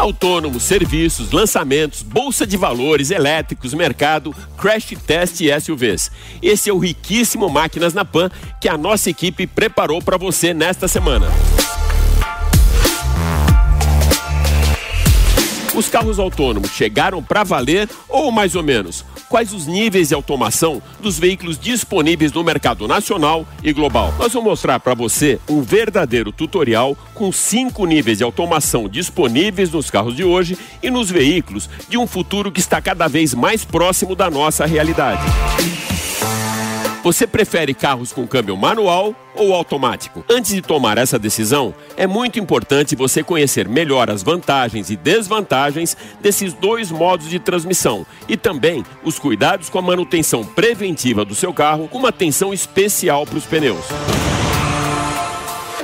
Autônomos, serviços, lançamentos, bolsa de valores, elétricos, mercado, crash test e SUVs. Esse é o riquíssimo Máquinas na Pan que a nossa equipe preparou para você nesta semana. Os carros autônomos chegaram para valer ou mais ou menos? Quais os níveis de automação dos veículos disponíveis no mercado nacional e global? Nós vamos mostrar para você um verdadeiro tutorial com cinco níveis de automação disponíveis nos carros de hoje e nos veículos de um futuro que está cada vez mais próximo da nossa realidade. Você prefere carros com câmbio manual ou automático? Antes de tomar essa decisão, é muito importante você conhecer melhor as vantagens e desvantagens desses dois modos de transmissão e também os cuidados com a manutenção preventiva do seu carro, com uma atenção especial para os pneus.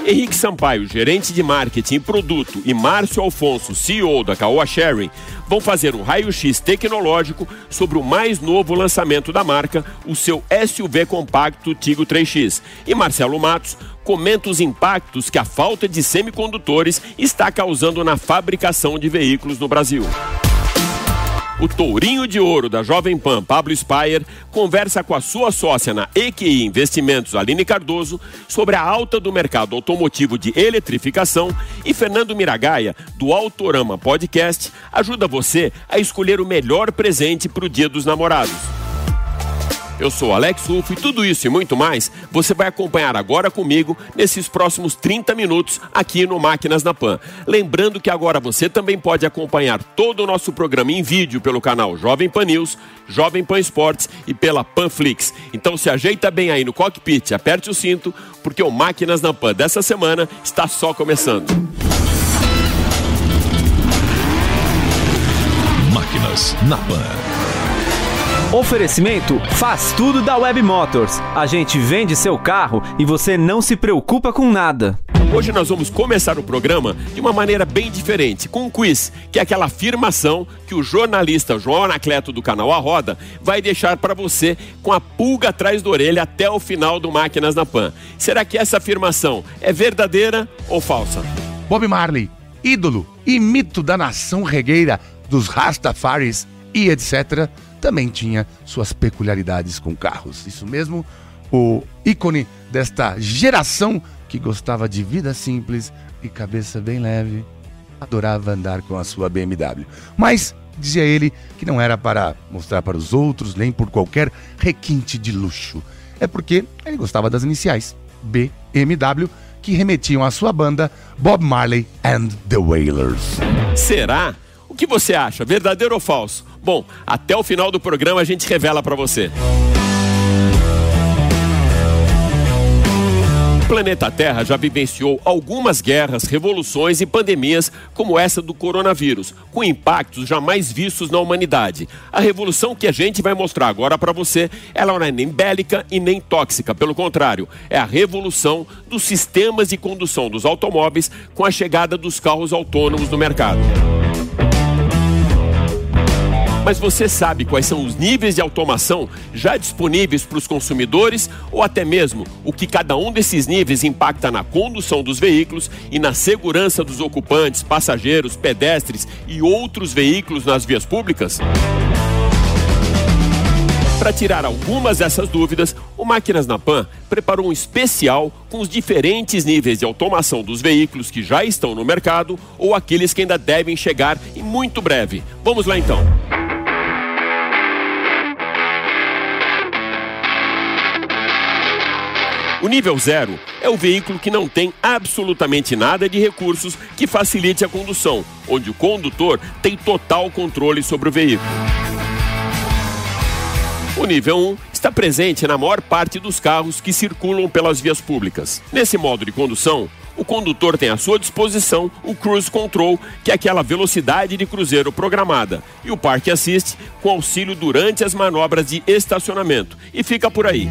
Henrique Sampaio, gerente de marketing e produto, e Márcio Alfonso, CEO da Caoa Sharing, vão fazer um raio-x tecnológico sobre o mais novo lançamento da marca, o seu SUV compacto Tigo 3X. E Marcelo Matos comenta os impactos que a falta de semicondutores está causando na fabricação de veículos no Brasil. O tourinho de ouro da Jovem Pan, Pablo Spire, conversa com a sua sócia na EQI Investimentos, Aline Cardoso, sobre a alta do mercado automotivo de eletrificação e Fernando Miragaia, do Autorama Podcast, ajuda você a escolher o melhor presente para o Dia dos Namorados. Eu sou Alex Rufo e tudo isso e muito mais você vai acompanhar agora comigo nesses próximos 30 minutos aqui no Máquinas na Pan. Lembrando que agora você também pode acompanhar todo o nosso programa em vídeo pelo canal Jovem Pan News, Jovem Pan Esportes e pela Panflix. Então se ajeita bem aí no cockpit, aperte o cinto, porque o Máquinas na Pan dessa semana está só começando. Máquinas na Pan. Oferecimento faz tudo da Web Motors. A gente vende seu carro e você não se preocupa com nada. Hoje nós vamos começar o programa de uma maneira bem diferente, com um quiz, que é aquela afirmação que o jornalista João Anacleto do canal A Roda vai deixar para você com a pulga atrás da orelha até o final do Máquinas na Pan. Será que essa afirmação é verdadeira ou falsa? Bob Marley, ídolo e mito da nação regueira dos Rastafaris e etc também tinha suas peculiaridades com carros. Isso mesmo, o ícone desta geração que gostava de vida simples e cabeça bem leve, adorava andar com a sua BMW. Mas dizia ele que não era para mostrar para os outros, nem por qualquer requinte de luxo. É porque ele gostava das iniciais BMW, que remetiam à sua banda Bob Marley and the Wailers. Será? O que você acha, verdadeiro ou falso? Bom, até o final do programa a gente revela para você. O planeta Terra já vivenciou algumas guerras, revoluções e pandemias como essa do coronavírus, com impactos jamais vistos na humanidade. A revolução que a gente vai mostrar agora para você, ela não é nem bélica e nem tóxica, pelo contrário, é a revolução dos sistemas de condução dos automóveis com a chegada dos carros autônomos no mercado. Mas você sabe quais são os níveis de automação já disponíveis para os consumidores ou até mesmo o que cada um desses níveis impacta na condução dos veículos e na segurança dos ocupantes, passageiros, pedestres e outros veículos nas vias públicas? Para tirar algumas dessas dúvidas, o Máquinas na Pan preparou um especial com os diferentes níveis de automação dos veículos que já estão no mercado ou aqueles que ainda devem chegar em muito breve. Vamos lá então. O nível zero é o veículo que não tem absolutamente nada de recursos que facilite a condução, onde o condutor tem total controle sobre o veículo. O nível 1 está presente na maior parte dos carros que circulam pelas vias públicas. Nesse modo de condução, o condutor tem à sua disposição o Cruise Control, que é aquela velocidade de cruzeiro programada, e o Park Assist, com auxílio durante as manobras de estacionamento. E fica por aí.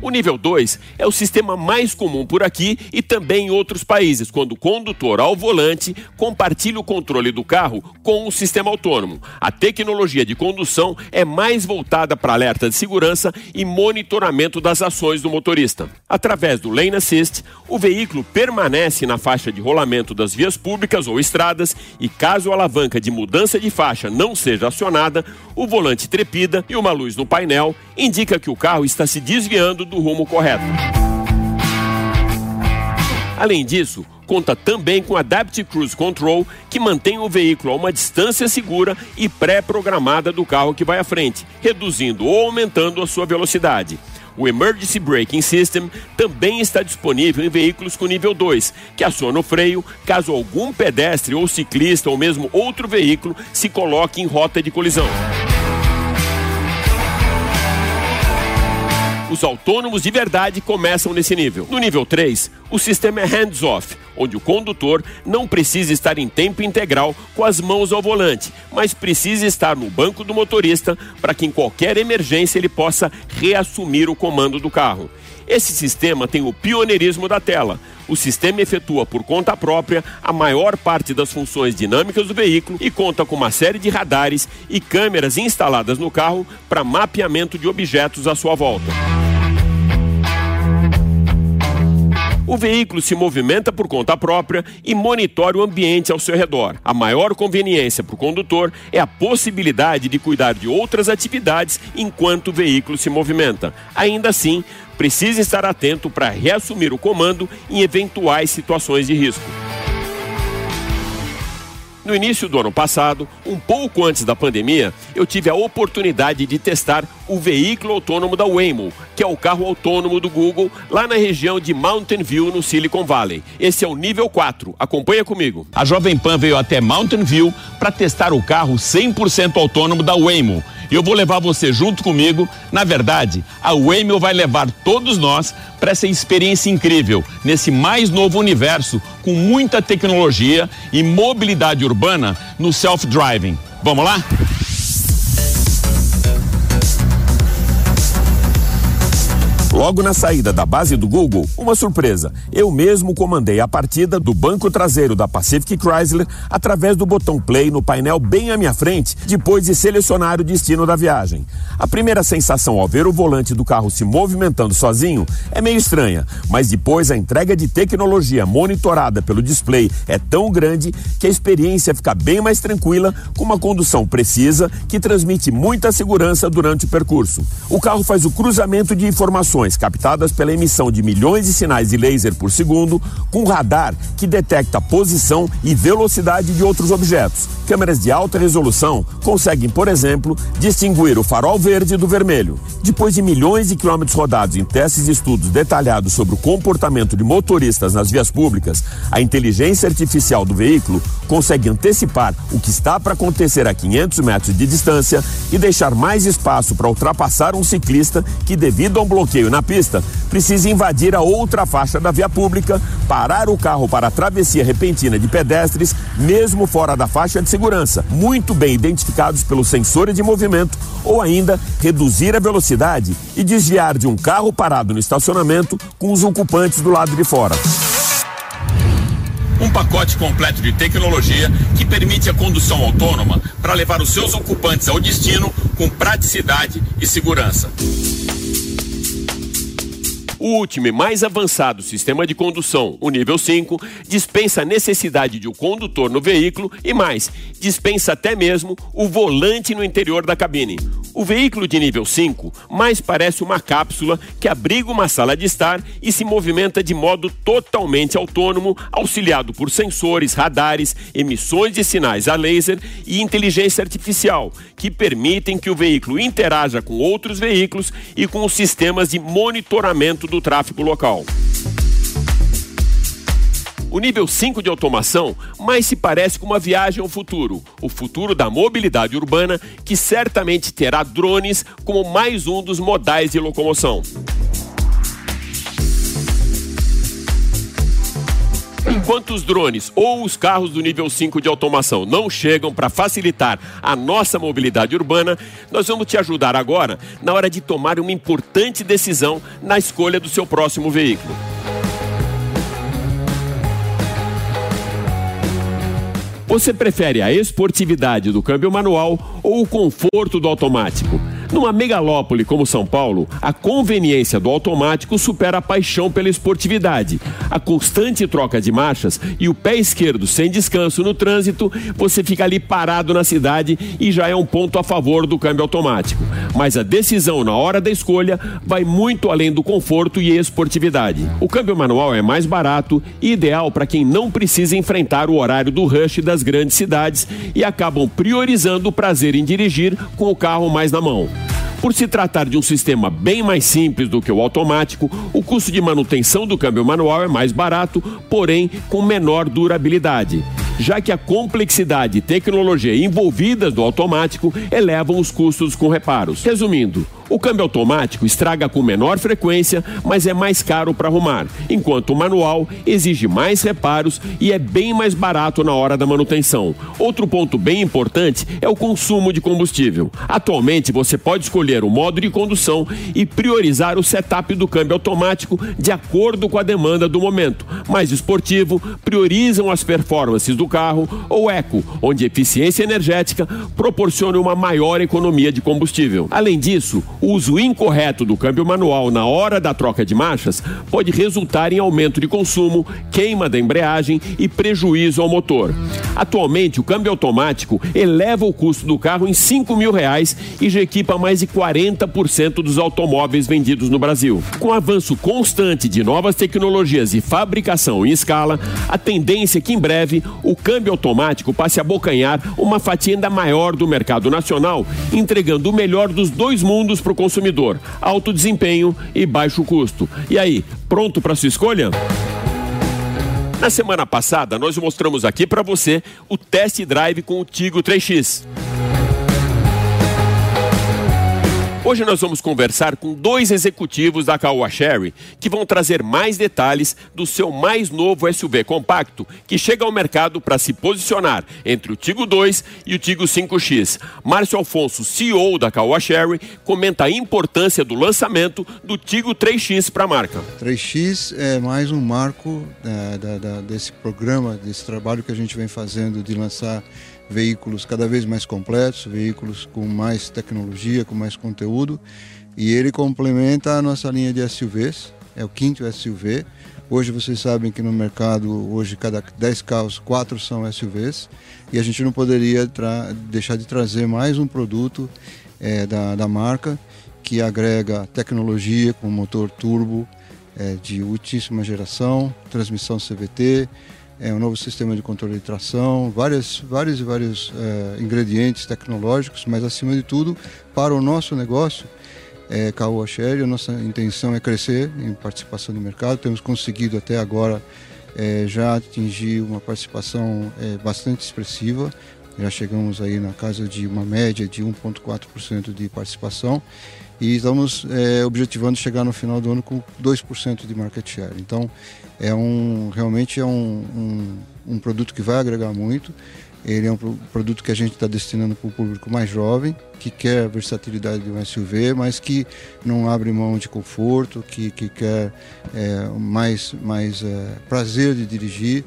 O nível 2 é o sistema mais comum por aqui e também em outros países, quando o condutor ao volante compartilha o controle do carro com o sistema autônomo. A tecnologia de condução é mais voltada para alerta de segurança e monitoramento das ações do motorista. Através do Lane Assist, o veículo permanece na faixa de rolamento das vias públicas ou estradas e caso a alavanca de mudança de faixa não seja acionada, o volante trepida e uma luz no painel indica que o carro está se desviando do rumo correto. Além disso, conta também com Adaptive Cruise Control, que mantém o veículo a uma distância segura e pré-programada do carro que vai à frente, reduzindo ou aumentando a sua velocidade. O Emergency Braking System também está disponível em veículos com nível 2, que aciona o freio caso algum pedestre ou ciclista ou mesmo outro veículo se coloque em rota de colisão. Os autônomos de verdade começam nesse nível. No nível 3, o sistema é hands-off, onde o condutor não precisa estar em tempo integral com as mãos ao volante, mas precisa estar no banco do motorista para que em qualquer emergência ele possa reassumir o comando do carro. Esse sistema tem o pioneirismo da tela. O sistema efetua por conta própria a maior parte das funções dinâmicas do veículo e conta com uma série de radares e câmeras instaladas no carro para mapeamento de objetos à sua volta. O veículo se movimenta por conta própria e monitora o ambiente ao seu redor. A maior conveniência para o condutor é a possibilidade de cuidar de outras atividades enquanto o veículo se movimenta. Ainda assim, precisa estar atento para reassumir o comando em eventuais situações de risco. No início do ano passado, um pouco antes da pandemia, eu tive a oportunidade de testar o veículo autônomo da Waymo, que é o carro autônomo do Google, lá na região de Mountain View, no Silicon Valley. Esse é o nível 4. Acompanha comigo. A Jovem Pan veio até Mountain View para testar o carro 100% autônomo da Waymo e eu vou levar você junto comigo. Na verdade, a Waymo vai levar todos nós para essa experiência incrível nesse mais novo universo com muita tecnologia e mobilidade urbana no self-driving. Vamos lá? Logo na saída da base do Google, uma surpresa. Eu mesmo comandei a partida do banco traseiro da Pacific Chrysler através do botão play no painel bem à minha frente, depois de selecionar o destino da viagem. A primeira sensação ao ver o volante do carro se movimentando sozinho é meio estranha, mas depois a entrega de tecnologia monitorada pelo display é tão grande que a experiência fica bem mais tranquila com uma condução precisa que transmite muita segurança durante o percurso. O carro faz o cruzamento de informações captadas pela emissão de milhões de sinais de laser por segundo, com radar que detecta a posição e velocidade de outros objetos. Câmeras de alta resolução conseguem, por exemplo, distinguir o farol verde do vermelho. Depois de milhões de quilômetros rodados em testes e estudos detalhados sobre o comportamento de motoristas nas vias públicas, a inteligência artificial do veículo consegue antecipar o que está para acontecer a 500 metros de distância e deixar mais espaço para ultrapassar um ciclista que, devido a um bloqueio na pista, precisa invadir a outra faixa da via pública, parar o carro para a travessia repentina de pedestres, mesmo fora da faixa de segurança, muito bem identificados pelos sensores de movimento, ou ainda reduzir a velocidade e desviar de um carro parado no estacionamento com os ocupantes do lado de fora um pacote completo de tecnologia que permite a condução autônoma para levar os seus ocupantes ao destino com praticidade e segurança. O último e mais avançado sistema de condução, o nível 5, dispensa a necessidade de um condutor no veículo e mais, dispensa até mesmo o volante no interior da cabine. O veículo de nível 5 mais parece uma cápsula que abriga uma sala de estar e se movimenta de modo totalmente autônomo, auxiliado por sensores, radares, emissões de sinais a laser e inteligência artificial, que permitem que o veículo interaja com outros veículos e com os sistemas de monitoramento do tráfego local. O nível 5 de automação mais se parece com uma viagem ao futuro, o futuro da mobilidade urbana, que certamente terá drones como mais um dos modais de locomoção. Enquanto os drones ou os carros do nível 5 de automação não chegam para facilitar a nossa mobilidade urbana, nós vamos te ajudar agora na hora de tomar uma importante decisão na escolha do seu próximo veículo. Você prefere a esportividade do câmbio manual ou o conforto do automático? Numa megalópole como São Paulo, a conveniência do automático supera a paixão pela esportividade. A constante troca de marchas e o pé esquerdo sem descanso no trânsito, você fica ali parado na cidade e já é um ponto a favor do câmbio automático. Mas a decisão na hora da escolha vai muito além do conforto e esportividade. O câmbio manual é mais barato e ideal para quem não precisa enfrentar o horário do rush das grandes cidades e acabam priorizando o prazer em dirigir com o carro mais na mão. Por se tratar de um sistema bem mais simples do que o automático, o custo de manutenção do câmbio manual é mais barato, porém com menor durabilidade já que a complexidade e tecnologia envolvidas no automático elevam os custos com reparos. Resumindo, o câmbio automático estraga com menor frequência, mas é mais caro para arrumar, enquanto o manual exige mais reparos e é bem mais barato na hora da manutenção. Outro ponto bem importante é o consumo de combustível. Atualmente você pode escolher o modo de condução e priorizar o setup do câmbio automático de acordo com a demanda do momento. Mais esportivo, priorizam as performances do carro ou eco, onde eficiência energética proporciona uma maior economia de combustível. Além disso, uso incorreto do câmbio manual na hora da troca de marchas pode resultar em aumento de consumo, queima da embreagem e prejuízo ao motor. Atualmente, o câmbio automático eleva o custo do carro em 5 mil reais e já equipa mais de 40% dos automóveis vendidos no Brasil. Com o avanço constante de novas tecnologias e fabricação em escala, a tendência é que em breve o câmbio automático passe a abocanhar uma fatia ainda maior do mercado nacional, entregando o melhor dos dois mundos para o consumidor: alto desempenho e baixo custo. E aí, pronto para sua escolha? Na semana passada, nós mostramos aqui para você o test drive com o Tigo 3X. Hoje nós vamos conversar com dois executivos da Caoa Sherry que vão trazer mais detalhes do seu mais novo SUV compacto que chega ao mercado para se posicionar entre o Tigo 2 e o Tigo 5X. Márcio Alfonso, CEO da Caoa Sherry, comenta a importância do lançamento do Tigo 3X para a marca. 3X é mais um marco é, da, da, desse programa, desse trabalho que a gente vem fazendo de lançar veículos cada vez mais completos, veículos com mais tecnologia, com mais conteúdo. E ele complementa a nossa linha de SUVs, é o quinto SUV. Hoje vocês sabem que no mercado, hoje cada 10 carros, 4 são SUVs. E a gente não poderia deixar de trazer mais um produto é, da, da marca que agrega tecnologia com motor turbo é, de ultíssima geração, transmissão CVT, é um novo sistema de controle de tração, várias, vários e vários é, ingredientes tecnológicos, mas acima de tudo, para o nosso negócio, é, Caoa Sherry, a nossa intenção é crescer em participação no mercado. Temos conseguido até agora é, já atingir uma participação é, bastante expressiva. Já chegamos aí na casa de uma média de 1,4% de participação e estamos objetivando chegar no final do ano com 2% de market share. Então, é um, realmente é um, um, um produto que vai agregar muito. Ele é um produto que a gente está destinando para o público mais jovem, que quer a versatilidade de um SUV, mas que não abre mão de conforto, que, que quer é, mais, mais é, prazer de dirigir.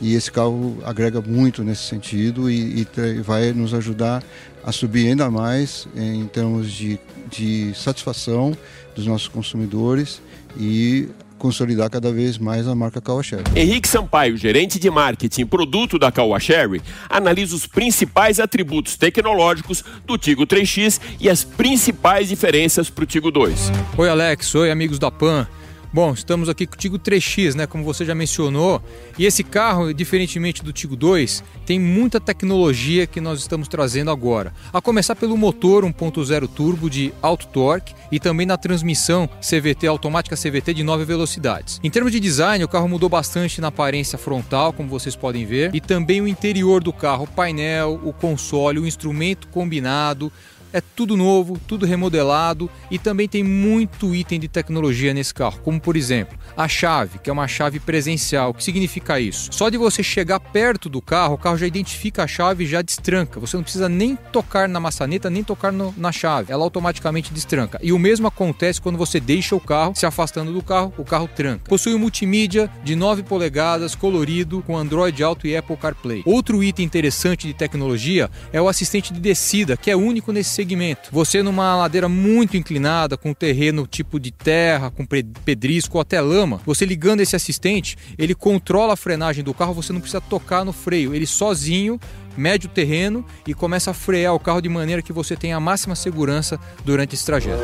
E esse carro agrega muito nesse sentido e, e vai nos ajudar a subir ainda mais em termos de, de satisfação dos nossos consumidores e consolidar cada vez mais a marca Caoa Sherry. Henrique Sampaio, gerente de marketing produto da Caoa Sherry, analisa os principais atributos tecnológicos do Tigo 3X e as principais diferenças para o Tigo 2. Oi Alex, oi amigos da PAN. Bom, estamos aqui com o Tigo 3X, né, como você já mencionou, e esse carro, diferentemente do Tigo 2, tem muita tecnologia que nós estamos trazendo agora. A começar pelo motor 1.0 turbo de alto torque e também na transmissão CVT automática CVT de 9 velocidades. Em termos de design, o carro mudou bastante na aparência frontal, como vocês podem ver, e também o interior do carro, o painel, o console, o instrumento combinado, é tudo novo, tudo remodelado e também tem muito item de tecnologia nesse carro, como por exemplo a chave, que é uma chave presencial. O que significa isso? Só de você chegar perto do carro, o carro já identifica a chave e já destranca. Você não precisa nem tocar na maçaneta, nem tocar no, na chave. Ela automaticamente destranca. E o mesmo acontece quando você deixa o carro se afastando do carro, o carro tranca. Possui um multimídia de 9 polegadas, colorido, com Android Auto e Apple CarPlay. Outro item interessante de tecnologia é o assistente de descida, que é único nesse segmento. Você numa ladeira muito inclinada, com terreno tipo de terra, com pedrisco ou até lama, você ligando esse assistente, ele controla a frenagem do carro, você não precisa tocar no freio, ele sozinho mede o terreno e começa a frear o carro de maneira que você tenha a máxima segurança durante esse trajeto.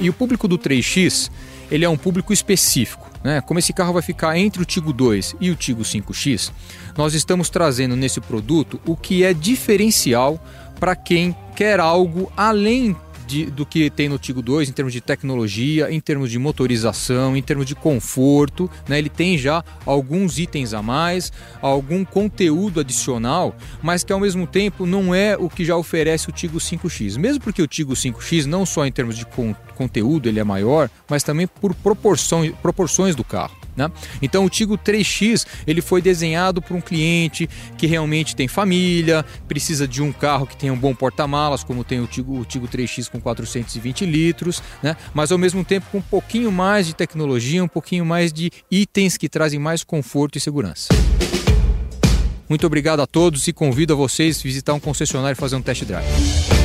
E o público do 3X, ele é um público específico. Né? Como esse carro vai ficar entre o Tigo 2 e o Tigo 5X, nós estamos trazendo nesse produto o que é diferencial para quem quer algo além de, do que tem no Tigo 2 em termos de tecnologia, em termos de motorização, em termos de conforto. Né? Ele tem já alguns itens a mais, algum conteúdo adicional, mas que ao mesmo tempo não é o que já oferece o Tigo 5X. Mesmo porque o Tigo 5X, não só em termos de con conteúdo ele é maior, mas também por proporções, proporções do carro. Né? Então o Tigo 3X ele foi desenhado para um cliente que realmente tem família, precisa de um carro que tenha um bom porta-malas, como tem o Tigo, o Tigo 3X com 420 litros, né? mas ao mesmo tempo com um pouquinho mais de tecnologia, um pouquinho mais de itens que trazem mais conforto e segurança. Muito obrigado a todos e convido a vocês a visitar um concessionário e fazer um test drive.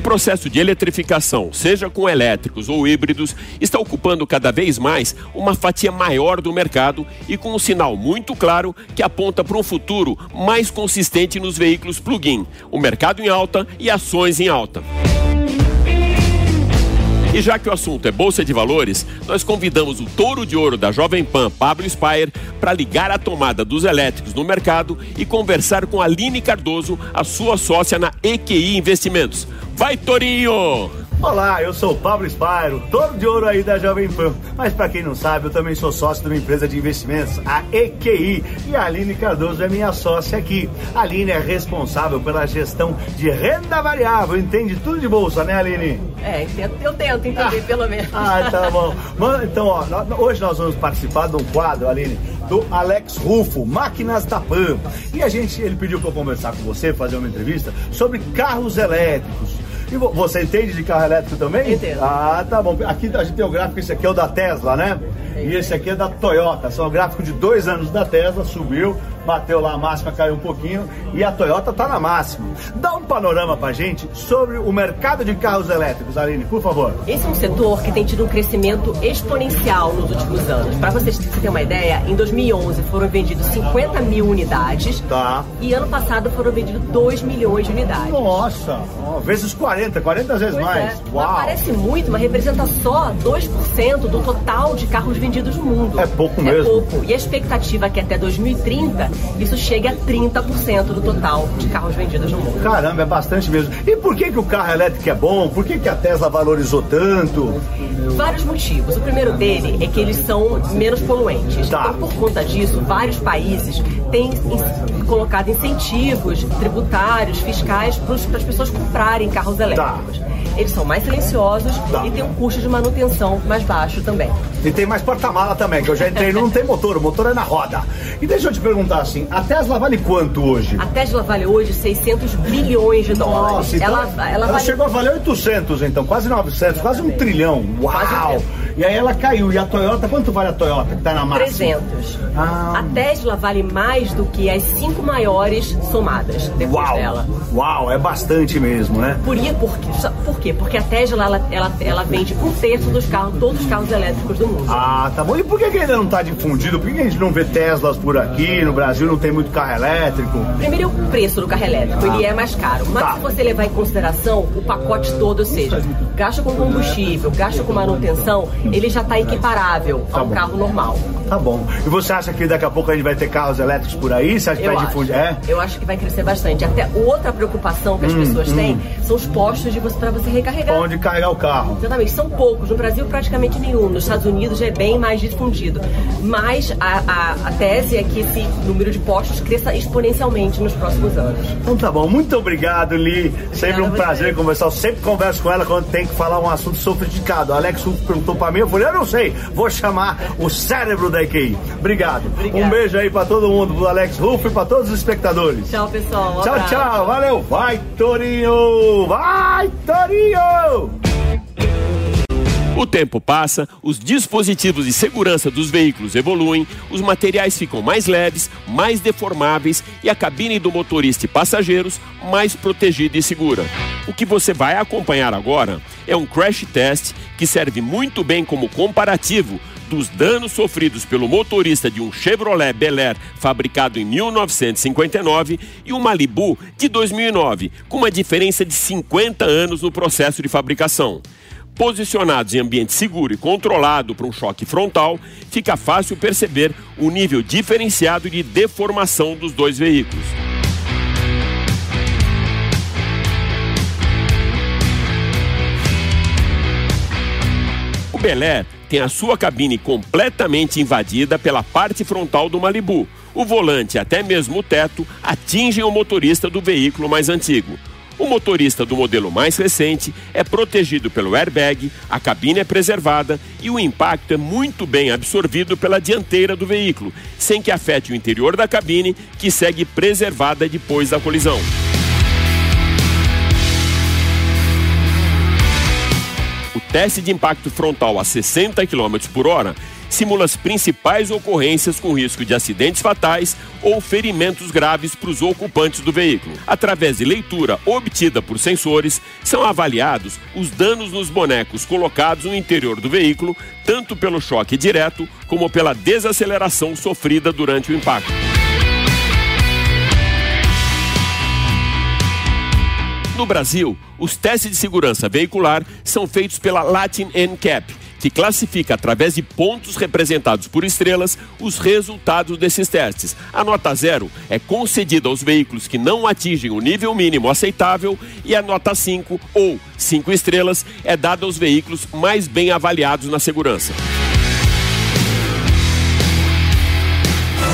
O processo de eletrificação, seja com elétricos ou híbridos, está ocupando cada vez mais uma fatia maior do mercado e com um sinal muito claro que aponta para um futuro mais consistente nos veículos plug-in, o mercado em alta e ações em alta. E já que o assunto é Bolsa de Valores, nós convidamos o touro de ouro da Jovem Pan, Pablo Spire, para ligar a tomada dos elétricos no mercado e conversar com Aline Cardoso, a sua sócia na EQI Investimentos. Vai, Torinho! Olá, eu sou o Pablo Spiro, todo de ouro aí da Jovem Pan. Mas para quem não sabe, eu também sou sócio de uma empresa de investimentos, a EQI, e a Aline Cardoso é minha sócia aqui. A Aline é responsável pela gestão de renda variável, entende tudo de bolsa, né, Aline? É, eu tento entender ah, pelo menos. Ah, tá bom. Então, ó, hoje nós vamos participar de um quadro, Aline, do Alex Rufo, Máquinas da Pan. E a gente, ele pediu para eu conversar com você, fazer uma entrevista sobre carros elétricos. E você entende de carro elétrico também? Entendo. Ah, tá bom. Aqui a gente tem o gráfico, esse aqui é o da Tesla, né? E esse aqui é da Toyota. São o gráfico de dois anos da Tesla, subiu, bateu lá a máxima, caiu um pouquinho e a Toyota tá na máxima. Dá um panorama pra gente sobre o mercado de carros elétricos, Aline, por favor. Esse é um setor que tem tido um crescimento exponencial nos últimos anos. Para vocês terem uma ideia, em 2011 foram vendidos 50 mil unidades. Tá. E ano passado foram vendidos 2 milhões de unidades. Nossa, vezes 40, 40 vezes pois mais. É. Uau. Parece muito, mas representa só 2% do total de carros vendidos no mundo. É pouco é mesmo. É pouco. E a expectativa é que até 2030 isso chegue a 30% do total de carros vendidos no mundo. Caramba, é bastante mesmo. E por que, que o carro elétrico é bom? Por que, que a Tesla valorizou tanto? Vários motivos. O primeiro dele é que eles são menos poluentes. Tá. Então, por conta disso, vários países têm colocado incentivos tributários, fiscais para as pessoas comprarem carros elétricos. Tá. Eles são mais silenciosos Tá. e têm um custo de manutenção mais baixo também. E tem mais porta-mala também, que eu já entrei, não tem motor, o motor é na roda. E deixa eu te perguntar assim, a Tesla vale quanto hoje? A Tesla vale hoje 600 bilhões de dólares. Nossa, então ela, ela, ela vale chegou a valer 800 então, quase 900, quase um trilhão. Quase um Uau! trilhão. E aí ela caiu. E a Toyota, quanto vale a Toyota que tá na massa? 300. Ah. A Tesla vale mais do que as cinco maiores somadas depois Uau! dela. Uau, é bastante mesmo, né? Por, por, por quê? Porque a Tesla ela, ela, ela vende um terço dos carros, todos os carros elétricos do mundo. Ah, tá bom. E por que, que ainda não tá difundido? Por que, que a gente não vê Teslas por aqui? No Brasil não tem muito carro elétrico? Primeiro é o preço do carro elétrico, ele é mais caro. Mas Tá. se você levar em consideração o pacote todo, ou seja, gasto com combustível, gasto com manutenção, ele já está equiparável ao bom. carro normal. Tá bom. E você acha que daqui a pouco a gente vai ter carros elétricos por aí? Você acha que Eu vai difundir? É? Eu acho que vai crescer bastante. Até outra preocupação que as Hum, pessoas hum. têm são os postos de você, para você recarregar. Onde carregar o carro? Exatamente, são poucos. No Brasil, praticamente nenhum. Nos Estados Unidos já é bem mais difundido. Mas a, a, a tese é que esse número de postos cresça exponencialmente nos próximos anos. Então tá bom. Muito obrigado, Li. Sempre um Obrigada a você. prazer conversar. Eu sempre converso com ela quando tem que falar um assunto sofisticado. O Alex perguntou pra eu falei, eu não sei. Vou chamar o cérebro da EQI. Obrigado. Obrigada. Um beijo aí pra todo mundo, pro Alex Rufo e pra todos os espectadores. Tchau, pessoal. Um Tchau, abraço. tchau. Valeu. Vai, Torinho. Vai, Torinho. O tempo passa, os dispositivos de segurança dos veículos evoluem, os materiais ficam mais leves, mais deformáveis e a cabine do motorista e passageiros mais protegida e segura. O que você vai acompanhar agora é um crash test que serve muito bem como comparativo dos danos sofridos pelo motorista de um Chevrolet Bel Air fabricado em 1959 e um Malibu de 2009, com uma diferença de 50 anos no processo de fabricação. Posicionados em ambiente seguro e controlado para um choque frontal, fica fácil perceber o nível diferenciado de deformação dos dois veículos. O Bel Air tem a sua cabine completamente invadida pela parte frontal do Malibu. O volante até mesmo o teto atingem o motorista do veículo mais antigo. O motorista do modelo mais recente é protegido pelo airbag, a cabine é preservada e o impacto é muito bem absorvido pela dianteira do veículo, sem que afete o interior da cabine, que segue preservada depois da colisão. Teste de impacto frontal a 60 km por hora simula as principais ocorrências com risco de acidentes fatais ou ferimentos graves para os ocupantes do veículo. Através de leitura obtida por sensores, são avaliados os danos nos bonecos colocados no interior do veículo, tanto pelo choque direto como pela desaceleração sofrida durante o impacto. No Brasil, os testes de segurança veicular são feitos pela Latin NCAP, que classifica através de pontos representados por estrelas os resultados desses testes. A nota zero é concedida aos veículos que não atingem o nível mínimo aceitável e a nota 5 ou 5 estrelas é dada aos veículos mais bem avaliados na segurança.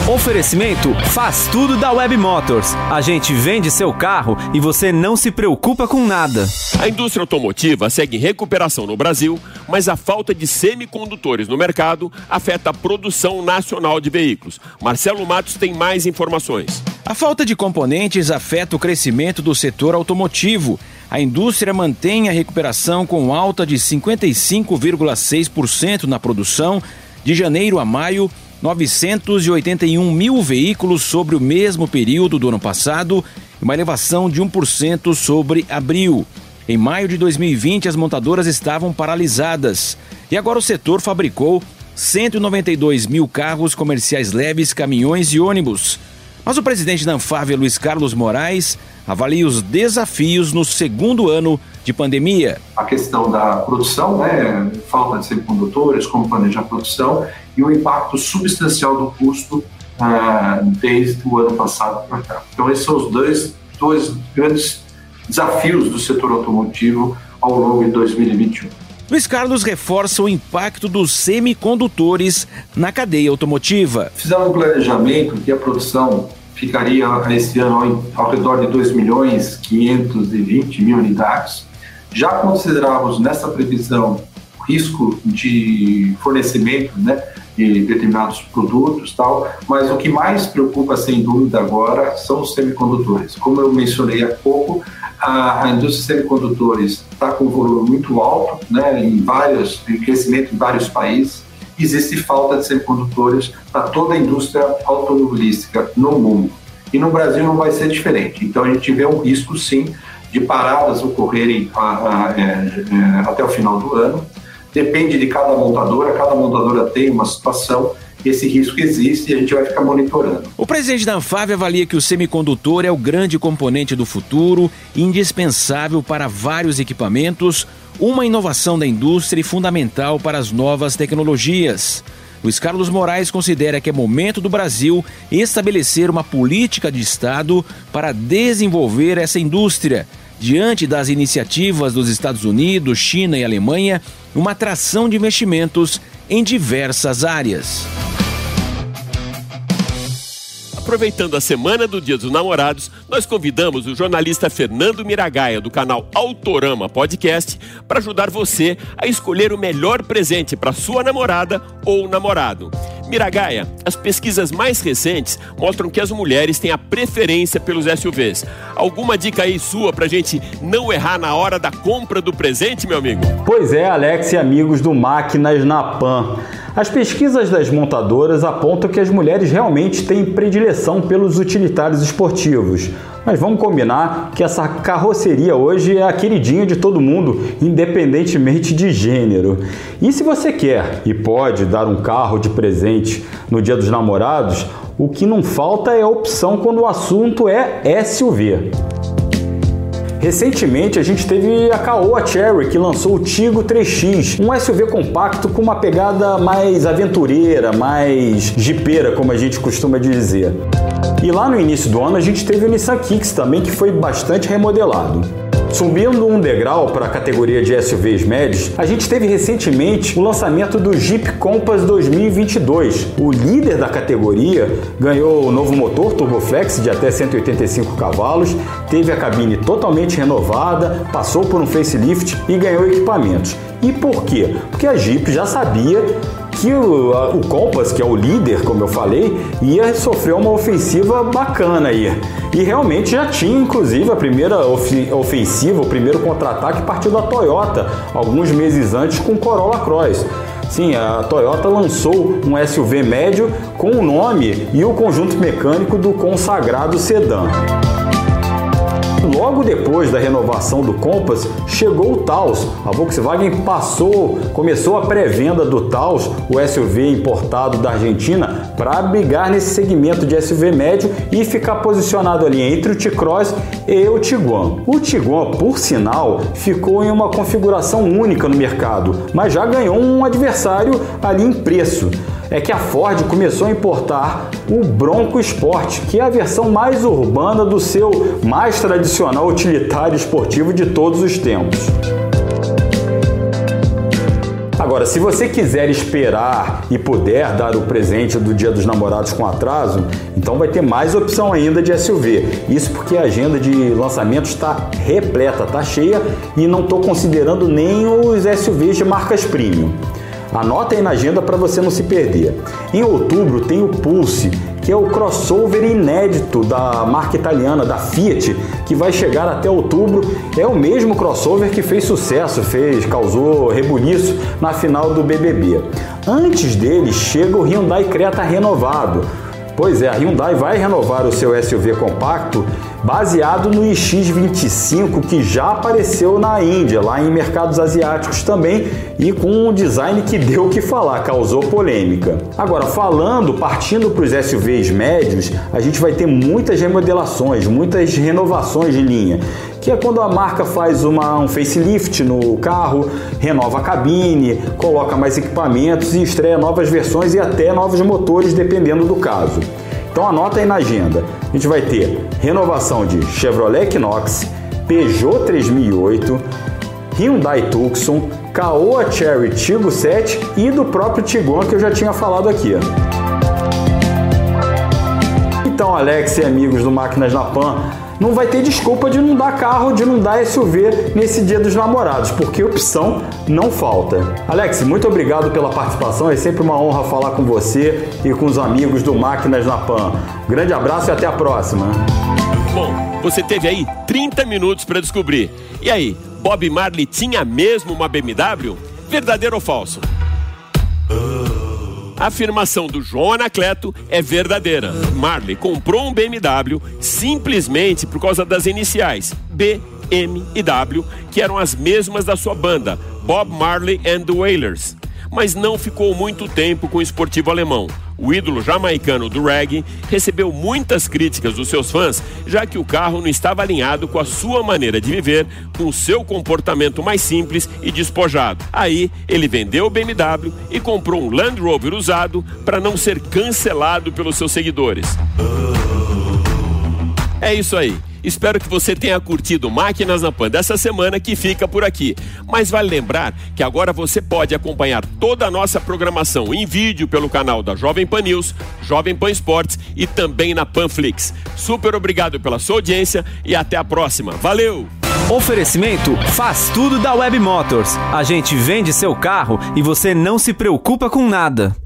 Oferecimento faz tudo da Web Motors. A gente vende seu carro e você não se preocupa com nada. A indústria automotiva segue em recuperação no Brasil, mas a falta de semicondutores no mercado afeta a produção nacional de veículos. Marcelo Matos tem mais informações. A falta de componentes afeta o crescimento do setor automotivo. A indústria mantém a recuperação com alta de 55,6% na produção de janeiro a maio. 981 mil veículos sobre o mesmo período do ano passado, uma elevação de 1% sobre abril. Em maio de 2020, as montadoras estavam paralisadas e agora o setor fabricou 192 mil carros comerciais leves, caminhões e ônibus. Mas o presidente da Anfávia, Luiz Carlos Moraes, avalia os desafios no segundo ano de pandemia. A questão da produção, né, falta de semicondutores, como planejar a produção e o impacto substancial do custo ah, desde o ano passado para cá. Então, esses são os dois, dois grandes desafios do setor automotivo ao longo de 2021. Luiz Carlos reforça o impacto dos semicondutores na cadeia automotiva. Fizemos um planejamento que a produção ficaria esse ano ao, ao redor de 2 milhões 520 mil unidades. Já considerávamos nessa previsão risco de fornecimento, né, de determinados produtos tal, mas o que mais preocupa sem dúvida agora são os semicondutores. Como eu mencionei há pouco, a, a indústria de semicondutores está com um volume muito alto, né, em vários, em crescimento em vários países. Existe falta de semicondutores para toda a indústria automobilística no mundo. E no Brasil não vai ser diferente. Então a gente vê um risco, sim, de paradas ocorrerem a, a, a, é, é, até o final do ano. Depende de cada montadora, cada montadora tem uma situação esse risco existe e a gente vai ficar monitorando. O presidente da Anfave avalia que o semicondutor é o grande componente do futuro, indispensável para vários equipamentos, uma inovação da indústria e fundamental para as novas tecnologias. Luiz Carlos Moraes considera que é momento do Brasil estabelecer uma política de Estado para desenvolver essa indústria. Diante das iniciativas dos Estados Unidos, China e Alemanha, uma atração de investimentos em diversas áreas. Aproveitando a semana do Dia dos Namorados, nós convidamos o jornalista Fernando Miragaia, do canal Autorama Podcast, para ajudar você a escolher o melhor presente para sua namorada ou namorado. Miragaia, as pesquisas mais recentes mostram que as mulheres têm a preferência pelos SUVs. Alguma dica aí sua para a gente não errar na hora da compra do presente, meu amigo? Pois é, Alex e amigos do Máquinas na Pan. As pesquisas das montadoras apontam que as mulheres realmente têm predileção pelos utilitários esportivos. Mas vamos combinar que essa carroceria hoje é a queridinha de todo mundo, independentemente de gênero. E se você quer e pode dar um carro de presente no Dia dos Namorados, o que não falta é opção quando o assunto é SUV. Recentemente a gente teve a Caoa Cherry que lançou o Tigo 3X, um SUV compacto com uma pegada mais aventureira, mais jipeira, como a gente costuma dizer. E lá no início do ano a gente teve o Nissan Kicks também que foi bastante remodelado. Subindo um degrau para a categoria de SUVs médios, a gente teve recentemente o lançamento do Jeep Compass 2022. O líder da categoria ganhou o novo motor Turboflex de até 185 cavalos, teve a cabine totalmente renovada, passou por um facelift e ganhou equipamentos. E por quê? Porque a Jeep já sabia que o, o Compass, que é o líder, como eu falei, ia sofrer uma ofensiva bacana aí. E realmente já tinha, inclusive, a primeira ofensiva, o primeiro contra-ataque partiu da Toyota, alguns meses antes com o Corolla Cross. Sim, a Toyota lançou um SUV médio com o nome e o conjunto mecânico do consagrado sedã. Logo depois da renovação do Compass, chegou o Taos. A Volkswagen passou, começou a pré-venda do Taos, o SUV importado da Argentina, para brigar nesse segmento de SUV médio e ficar posicionado ali entre o T-Cross e o Tiguan. O Tiguan, por sinal, ficou em uma configuração única no mercado, mas já ganhou um adversário ali em preço é que a Ford começou a importar o Bronco Sport, que é a versão mais urbana do seu mais tradicional utilitário esportivo de todos os tempos. Agora, se você quiser esperar e puder dar o presente do Dia dos Namorados com atraso, então vai ter mais opção ainda de SUV. Isso porque a agenda de lançamentos está repleta, está cheia e não estou considerando nem os SUVs de marcas premium. Anota aí na agenda para você não se perder. Em outubro tem o Pulse, que é o crossover inédito da marca italiana, da Fiat, que vai chegar até outubro. É o mesmo crossover que fez sucesso, fez, causou rebuliço na final do BBB. Antes dele chega o Hyundai Creta renovado. Pois é, a Hyundai vai renovar o seu SUV compacto baseado no iX25 que já apareceu na Índia, lá em mercados asiáticos também, e com um design que deu o que falar, causou polêmica. Agora, falando, partindo para os SUVs médios, a gente vai ter muitas remodelações, muitas renovações de linha que é quando a marca faz uma, um facelift no carro, renova a cabine, coloca mais equipamentos e estreia novas versões e até novos motores, dependendo do caso. Então anota aí na agenda. A gente vai ter renovação de Chevrolet Equinox, Peugeot 3008, Hyundai Tucson, Caoa Cherry Tiggo 7 e do próprio Tiguan que eu já tinha falado aqui. Então, Alex e amigos do Máquinas na Pan, não vai ter desculpa de não dar carro, de não dar SUV nesse dia dos namorados, porque opção não falta. Alex, muito obrigado pela participação, é sempre uma honra falar com você e com os amigos do Máquinas na Pan. Grande abraço e até a próxima. Bom, você teve aí 30 minutos para descobrir. E aí, Bob Marley tinha mesmo uma BMW? Verdadeiro ou falso? A afirmação do João Anacleto é verdadeira. Marley comprou um BMW simplesmente por causa das iniciais B, M e W, que eram as mesmas da sua banda, Bob Marley and the Wailers. Mas não ficou muito tempo com o esportivo alemão. O ídolo jamaicano do reggae recebeu muitas críticas dos seus fãs, já que o carro não estava alinhado com a sua maneira de viver, com o seu comportamento mais simples e despojado. Aí ele vendeu o BMW e comprou um Land Rover usado para não ser cancelado pelos seus seguidores. É isso aí. Espero que você tenha curtido Máquinas na Pan dessa semana que fica por aqui. Mas vale lembrar que agora você pode acompanhar toda a nossa programação em vídeo pelo canal da Jovem Pan News, Jovem Pan Esportes e também na Panflix. Super obrigado pela sua audiência e até a próxima. Valeu! Oferecimento faz tudo da Web Motors. A gente vende seu carro e você não se preocupa com nada.